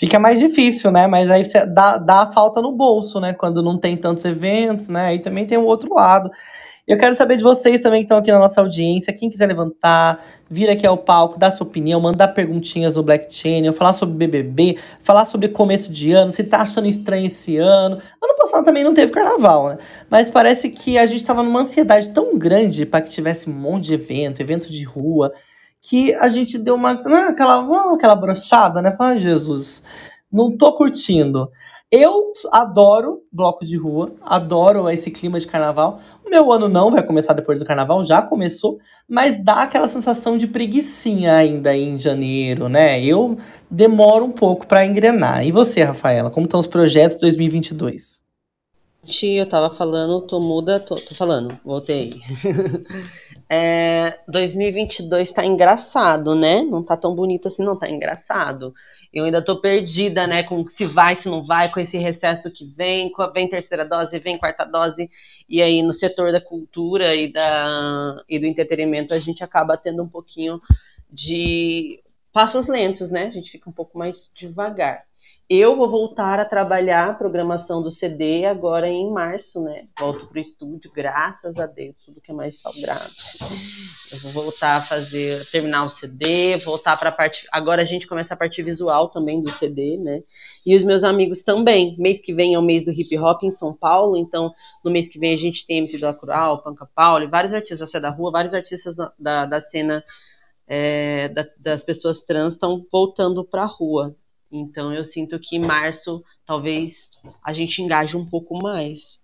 Fica mais difícil, né? Mas aí dá, dá a falta no bolso, né? Quando não tem tantos eventos, né? Aí também tem o outro lado. Eu quero saber de vocês também que estão aqui na nossa audiência. Quem quiser levantar, vir aqui ao palco, dar sua opinião, mandar perguntinhas no Black Channel, falar sobre BBB, falar sobre começo de ano, se tá achando estranho esse ano. Ano passado também não teve carnaval, né? Mas parece que a gente tava numa ansiedade tão grande para que tivesse um monte de evento, evento de rua, que a gente deu uma ah, aquela, ah, aquela brochada, né? Fala, ah, Jesus, não tô curtindo. Eu adoro bloco de rua, adoro esse clima de carnaval. O meu ano não vai começar depois do carnaval, já começou, mas dá aquela sensação de preguiçinha ainda em janeiro, né? Eu demoro um pouco para engrenar. E você, Rafaela, como estão os projetos 2022? Eu tava falando, tô muda, tô, tô falando, voltei. <laughs> é, 2022 tá engraçado, né? Não tá tão bonito assim, não, tá engraçado eu ainda tô perdida, né, com se vai, se não vai, com esse recesso que vem, vem terceira dose, vem quarta dose, e aí no setor da cultura e, da, e do entretenimento a gente acaba tendo um pouquinho de passos lentos, né, a gente fica um pouco mais devagar. Eu vou voltar a trabalhar a programação do CD agora em março, né? Volto para o estúdio, graças a Deus, tudo que é mais saudável. Eu vou voltar a fazer, terminar o CD, voltar para a parte. Agora a gente começa a parte visual também do CD, né? E os meus amigos também. Mês que vem é o mês do hip hop em São Paulo, então no mês que vem a gente tem MC da Cural, Panca Pauli, vários artistas da rua, vários artistas da, da cena é, da, das pessoas trans estão voltando para a rua. Então eu sinto que em março talvez a gente engaje um pouco mais.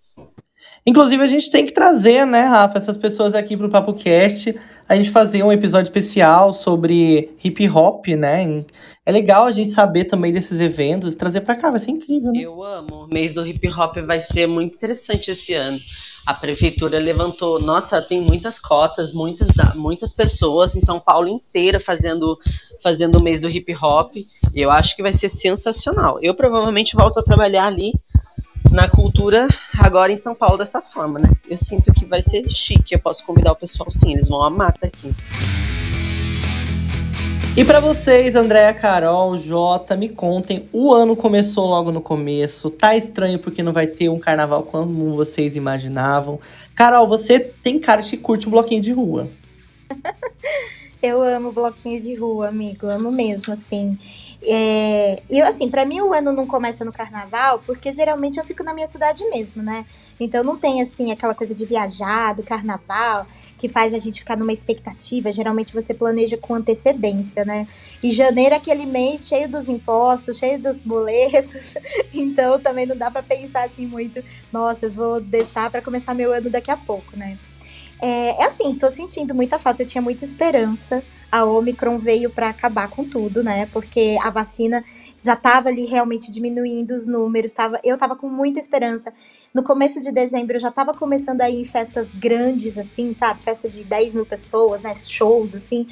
Inclusive, a gente tem que trazer, né, Rafa, essas pessoas aqui pro Papo Cast, a gente fazer um episódio especial sobre hip hop, né? É legal a gente saber também desses eventos e trazer para cá, vai ser incrível, né? Eu amo. O mês do hip hop vai ser muito interessante esse ano. A prefeitura levantou, nossa, tem muitas cotas, muitas, muitas pessoas em São Paulo inteira fazendo fazendo o mês do hip hop. Eu acho que vai ser sensacional. Eu provavelmente volto a trabalhar ali na cultura agora em São Paulo dessa forma, né? Eu sinto que vai ser chique. Eu posso convidar o pessoal sim, eles vão amar estar aqui. E para vocês, Andréa, Carol, Jota, me contem. O ano começou logo no começo. Tá estranho porque não vai ter um carnaval como vocês imaginavam. Carol, você tem cara que curte um bloquinho de rua. <laughs> Eu amo bloquinho de rua, amigo. Amo mesmo, assim. É, e assim, para mim o ano não começa no carnaval, porque geralmente eu fico na minha cidade mesmo, né? Então não tem assim aquela coisa de viajar, do carnaval, que faz a gente ficar numa expectativa. Geralmente você planeja com antecedência, né? E janeiro é aquele mês cheio dos impostos, cheio dos boletos. <laughs> Então também não dá para pensar assim muito, nossa, eu vou deixar para começar meu ano daqui a pouco, né? É, é assim, tô sentindo muita falta, eu tinha muita esperança. A Omicron veio para acabar com tudo, né? Porque a vacina já estava ali realmente diminuindo os números. Tava, eu tava com muita esperança. No começo de dezembro eu já tava começando a ir em festas grandes, assim, sabe? Festa de 10 mil pessoas, né? Shows, assim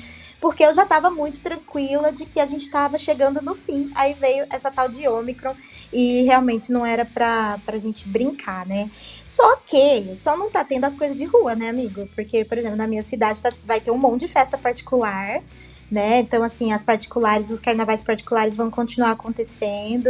porque eu já estava muito tranquila de que a gente estava chegando no fim. Aí veio essa tal de Omicron e realmente não era pra, pra gente brincar, né? Só que só não tá tendo as coisas de rua, né, amigo? Porque, por exemplo, na minha cidade tá, vai ter um monte de festa particular né? Então, assim, as particulares, os carnavais particulares vão continuar acontecendo.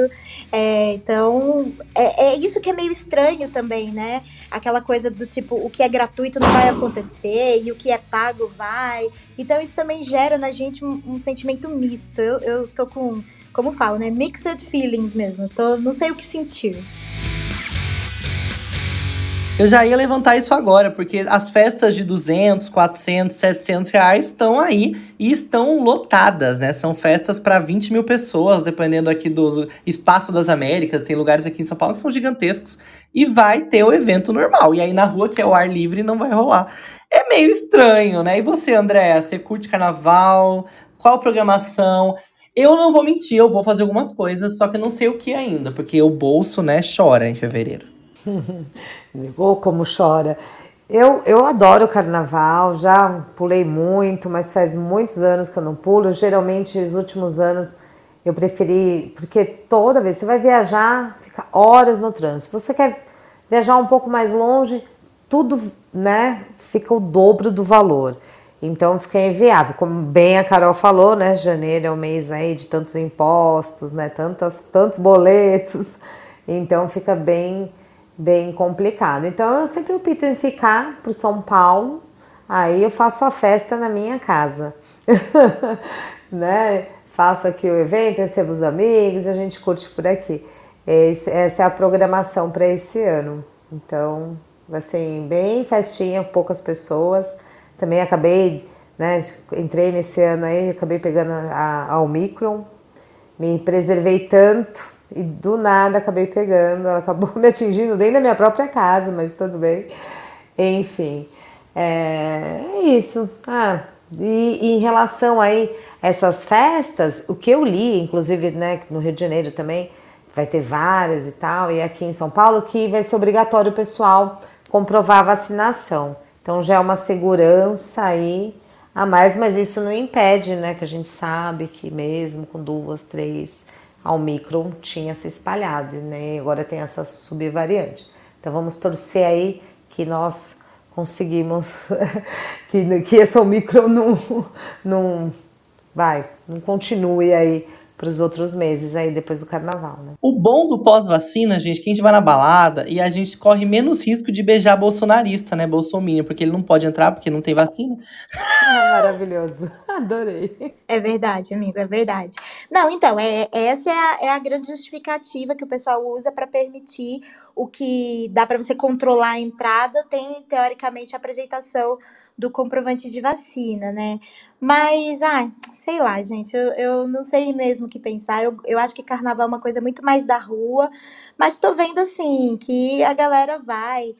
É, então, é, é, isso que é meio estranho também, né? Aquela coisa do tipo, o que é gratuito não vai acontecer e o que é pago vai. Então, isso também gera na gente um, um sentimento misto. Eu, eu tô com, como falo, né? Mixed feelings mesmo. Tô, não sei o que sentir. Eu já ia levantar isso agora, porque as festas de 200, 400, 700 reais estão aí e estão lotadas, né? São festas para 20 mil pessoas, dependendo aqui do Espaço das Américas. Tem lugares aqui em São Paulo que são gigantescos. E vai ter o evento normal. E aí na rua, que é o ar livre, não vai rolar. É meio estranho, né? E você, André? Você curte carnaval? Qual programação? Eu não vou mentir, eu vou fazer algumas coisas, só que eu não sei o que ainda, porque o bolso, né, chora em fevereiro. <laughs> Ou como chora. Eu, eu adoro carnaval, já pulei muito, mas faz muitos anos que eu não pulo. Geralmente, os últimos anos, Eu preferi, porque toda vez você vai viajar, fica horas no trânsito. Você quer viajar um pouco mais longe, tudo, né, fica o dobro do valor. Então fica inviável. Como bem a Carol falou, né? Janeiro é o mês aí de tantos impostos, né? Tantas, tantos boletos. <laughs> Então fica bem, bem complicado. Então eu sempre opto em ficar para São Paulo. Aí eu faço a festa na minha casa, <laughs> né? Faço aqui o evento, recebo os amigos, a gente curte por aqui. Esse, essa é a programação para esse ano. Então vai ser bem festinha, poucas pessoas. Também acabei, né? Entrei nesse ano aí, acabei pegando a, a Omicron, me preservei tanto e do nada acabei pegando, ela acabou <laughs> me atingindo dentro da minha própria casa, mas tudo bem. Enfim, é, é isso. Ah, e, e, em relação aí a essas festas, o que eu li, inclusive né, no Rio de Janeiro também, vai ter várias e tal, e aqui em São Paulo, que vai ser obrigatório o pessoal comprovar a vacinação. Então já é uma segurança aí a mais, mas isso não impede, né? Que a gente sabe que mesmo com duas, três, a Omicron tinha se espalhado, né? E agora tem essa subvariante. Então vamos torcer aí que nós conseguimos <laughs> que, que essa Omicron não, não vai, não continue aí para os outros meses aí depois do carnaval, né? O bom do pós-vacina, gente, que a gente vai na balada e a gente corre menos risco de beijar bolsonarista, né, bolsominion, porque ele não pode entrar porque não tem vacina. Ah, maravilhoso. <laughs> Adorei. É verdade, amigo, é verdade. Não, então, é, essa é a, é a grande justificativa que o pessoal usa para permitir o que dá para você controlar a entrada, tem teoricamente a apresentação do comprovante de vacina, né? Mas, ai, sei lá, gente, eu, eu não sei mesmo o que pensar. Eu, eu acho que carnaval é uma coisa muito mais da rua, mas tô vendo assim que a galera vai.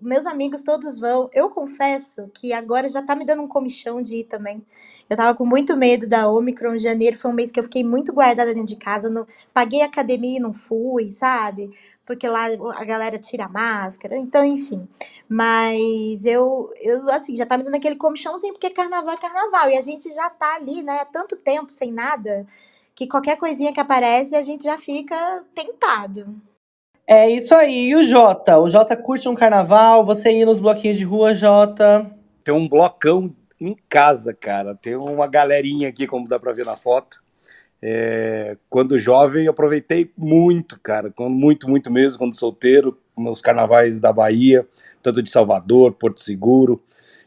Meus amigos todos vão. Eu confesso que agora já tá me dando um comichão de ir também. Eu tava com muito medo da Omicron. Janeiro foi um mês que eu fiquei muito guardada dentro de casa. Não, paguei academia e não fui, sabe? Porque lá a galera tira a máscara, então, enfim. Mas eu, eu assim, já tá me dando aquele comichãozinho, porque carnaval é carnaval, e a gente já tá ali, né, há tanto tempo sem nada, que qualquer coisinha que aparece, a gente já fica tentado. É isso aí. E o Jota? O Jota curte um carnaval? Você ir nos bloquinhos de rua, Jota? Tem um blocão em casa, cara. Tem uma galerinha aqui, como dá pra ver na foto. É, quando jovem, aproveitei muito, cara, muito, muito mesmo, quando solteiro, nos carnavais da Bahia, tanto de Salvador, Porto Seguro,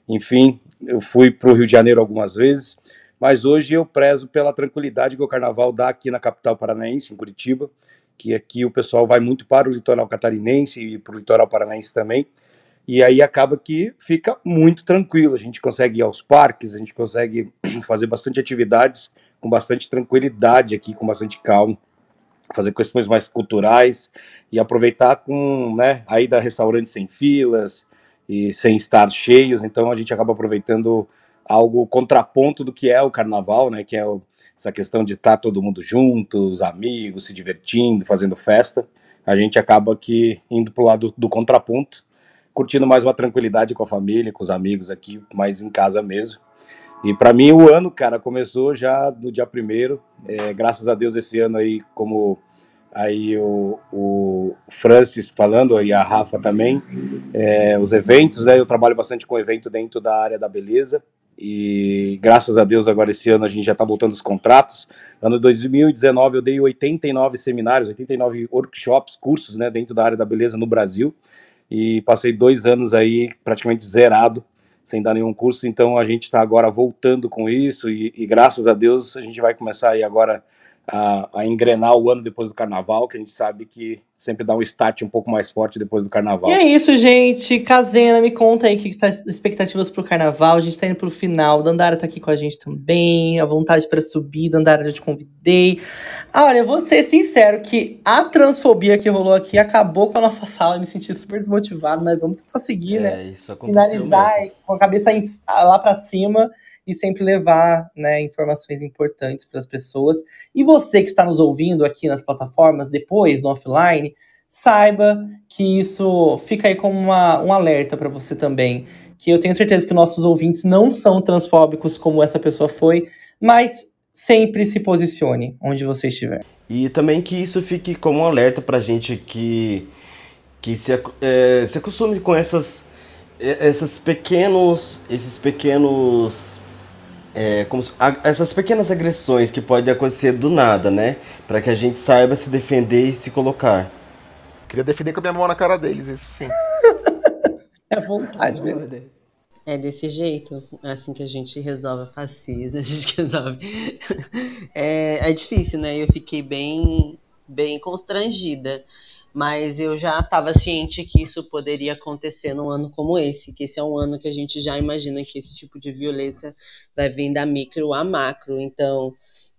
enfim, eu fui para o Rio de Janeiro algumas vezes, mas hoje eu prezo pela tranquilidade que o carnaval dá aqui na capital paranaense, em Curitiba, que aqui o pessoal vai muito para o litoral catarinense e para o litoral paranaense também, e aí acaba que fica muito tranquilo, a gente consegue ir aos parques, a gente consegue <clears throat> fazer bastante atividades, com bastante tranquilidade aqui, com bastante calma, fazer questões mais culturais e aproveitar com, né, a ida a restaurantes sem filas e sem estar cheios, então a gente acaba aproveitando algo contraponto do que é o carnaval, né, que é o, essa questão de estar todo mundo junto, os amigos, se divertindo, fazendo festa, a gente acaba aqui indo para o lado do contraponto, curtindo mais uma tranquilidade com a família, com os amigos aqui, mais em casa mesmo, e para mim o ano, cara, começou já no dia primeiro. É, graças a Deus esse ano aí, como aí o, o Francis falando e a Rafa também, é, os eventos, né? Eu trabalho bastante com evento dentro da área da beleza. E graças a Deus agora esse ano a gente já está voltando os contratos. Ano 2019 eu dei 89 seminários, 89 workshops, cursos, né, dentro da área da beleza no Brasil. E passei dois anos aí praticamente zerado sem dar nenhum curso, então a gente está agora voltando com isso e, e, graças a Deus a gente vai começar aí agora a, a, engrenar o ano depois do carnaval, que a gente sabe que sempre dá um start um pouco mais forte depois do carnaval. E é isso, gente. Casena, me conta aí o que, que tá expectativas pro carnaval. A gente tá indo pro final. Dandara tá aqui com a gente também. A vontade para subir. Dandara, já te convidei. Ah, olha, vou ser sincero que a transfobia que rolou aqui acabou com a nossa sala. Eu me senti super desmotivado, mas vamos tentar seguir, é, né? Isso aconteceu Finalizar mesmo. com a cabeça lá para cima e sempre levar né, informações importantes para as pessoas. E você que está nos ouvindo aqui nas plataformas, depois no offline, saiba que isso fica aí como uma, um alerta para você também. Que eu tenho certeza que nossos ouvintes não são transfóbicos como essa pessoa foi, mas sempre se posicione onde você estiver. E também que isso fique como um alerta pra gente que, que se, é, se acostume com essas, essas pequenos, esses pequenos é, como, essas pequenas agressões que podem acontecer do nada, né? Para que a gente saiba se defender e se colocar. Queria defender com a minha mão na cara deles, isso sim. <laughs> é vontade mesmo. É desse jeito, é assim que a gente resolve a fascismo, <laughs> a gente resolve. É, é difícil, né? Eu fiquei bem, bem constrangida mas eu já estava ciente que isso poderia acontecer num ano como esse, que esse é um ano que a gente já imagina que esse tipo de violência vai vir da micro a macro. Então,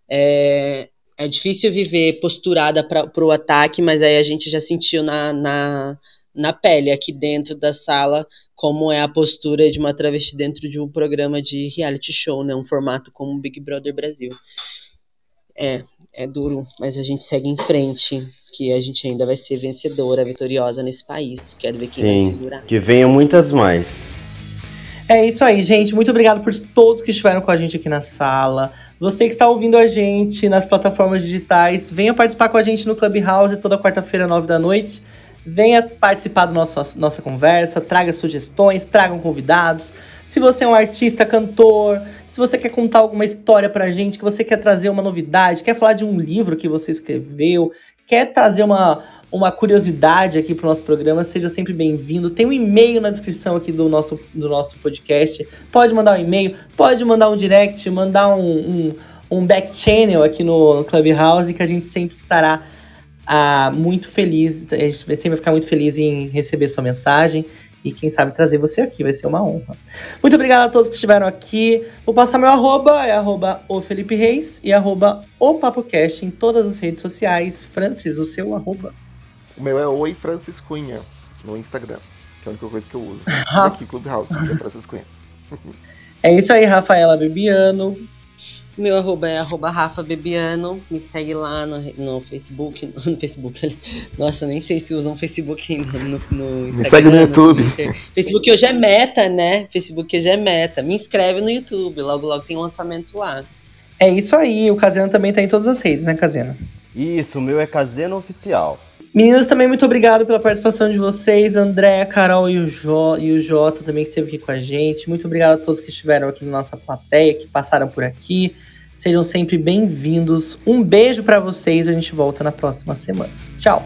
é, é difícil viver posturada para o ataque, mas aí a gente já sentiu na, na, na pele, aqui dentro da sala, como é a postura de uma travesti dentro de um programa de reality show, né? Um formato como Big Brother Brasil. É, é duro, mas a gente segue em frente, que a gente ainda vai ser vencedora, vitoriosa nesse país. Quero ver quem Sim, vai segurar. Que venham muitas mais. É isso aí, gente. Muito obrigado por todos que estiveram com a gente aqui na sala. Você que está ouvindo a gente nas plataformas digitais, venha participar com a gente no Clubhouse toda quarta-feira, nove da noite. Venha participar da nossa, nossa conversa, traga sugestões, tragam convidados. Se você é um artista, cantor, se você quer contar alguma história pra gente, que você quer trazer uma novidade, quer falar de um livro que você escreveu, quer trazer uma, uma curiosidade aqui pro nosso programa, seja sempre bem-vindo. Tem um e-mail na descrição aqui do nosso, do nosso podcast. Pode mandar um e-mail, pode mandar um direct, mandar um, um, um back channel aqui no Clubhouse que a gente sempre estará ah, muito feliz. A gente sempre vai ficar muito feliz em receber sua mensagem e quem sabe trazer você aqui, vai ser uma honra. Muito obrigado a todos que estiveram aqui. Vou passar meu arroba, é arroba o Felipe Reis e arroba o PapoCast em todas as redes sociais. Francis, o seu arroba? O meu é Oi Francis Cunha no Instagram, que é a única coisa que eu uso. <laughs> aqui Clubhouse, que é Francis Cunha. é isso aí, Rafaela Bebiano. Meu arroba é arroba Rafa Bebiano. Me segue lá no, no Facebook. No, <laughs> no, Facebook. Nossa, nem sei se usam Facebook ainda. No, no Me segue no YouTube. No Facebook hoje é meta, né? Facebook hoje é meta. Me inscreve no YouTube. Logo, logo tem lançamento lá. É isso aí. O Caseno também tá em todas as redes, né, Caseno? Isso, o meu é Caseno Oficial. Meninas, também muito obrigado pela participação de vocês. André, Carol e o, jo, e o Jota também que esteve aqui com a gente. Muito obrigado a todos que estiveram aqui na nossa plateia, que passaram por aqui. Sejam sempre bem-vindos. Um beijo para vocês. A gente volta na próxima semana. Tchau.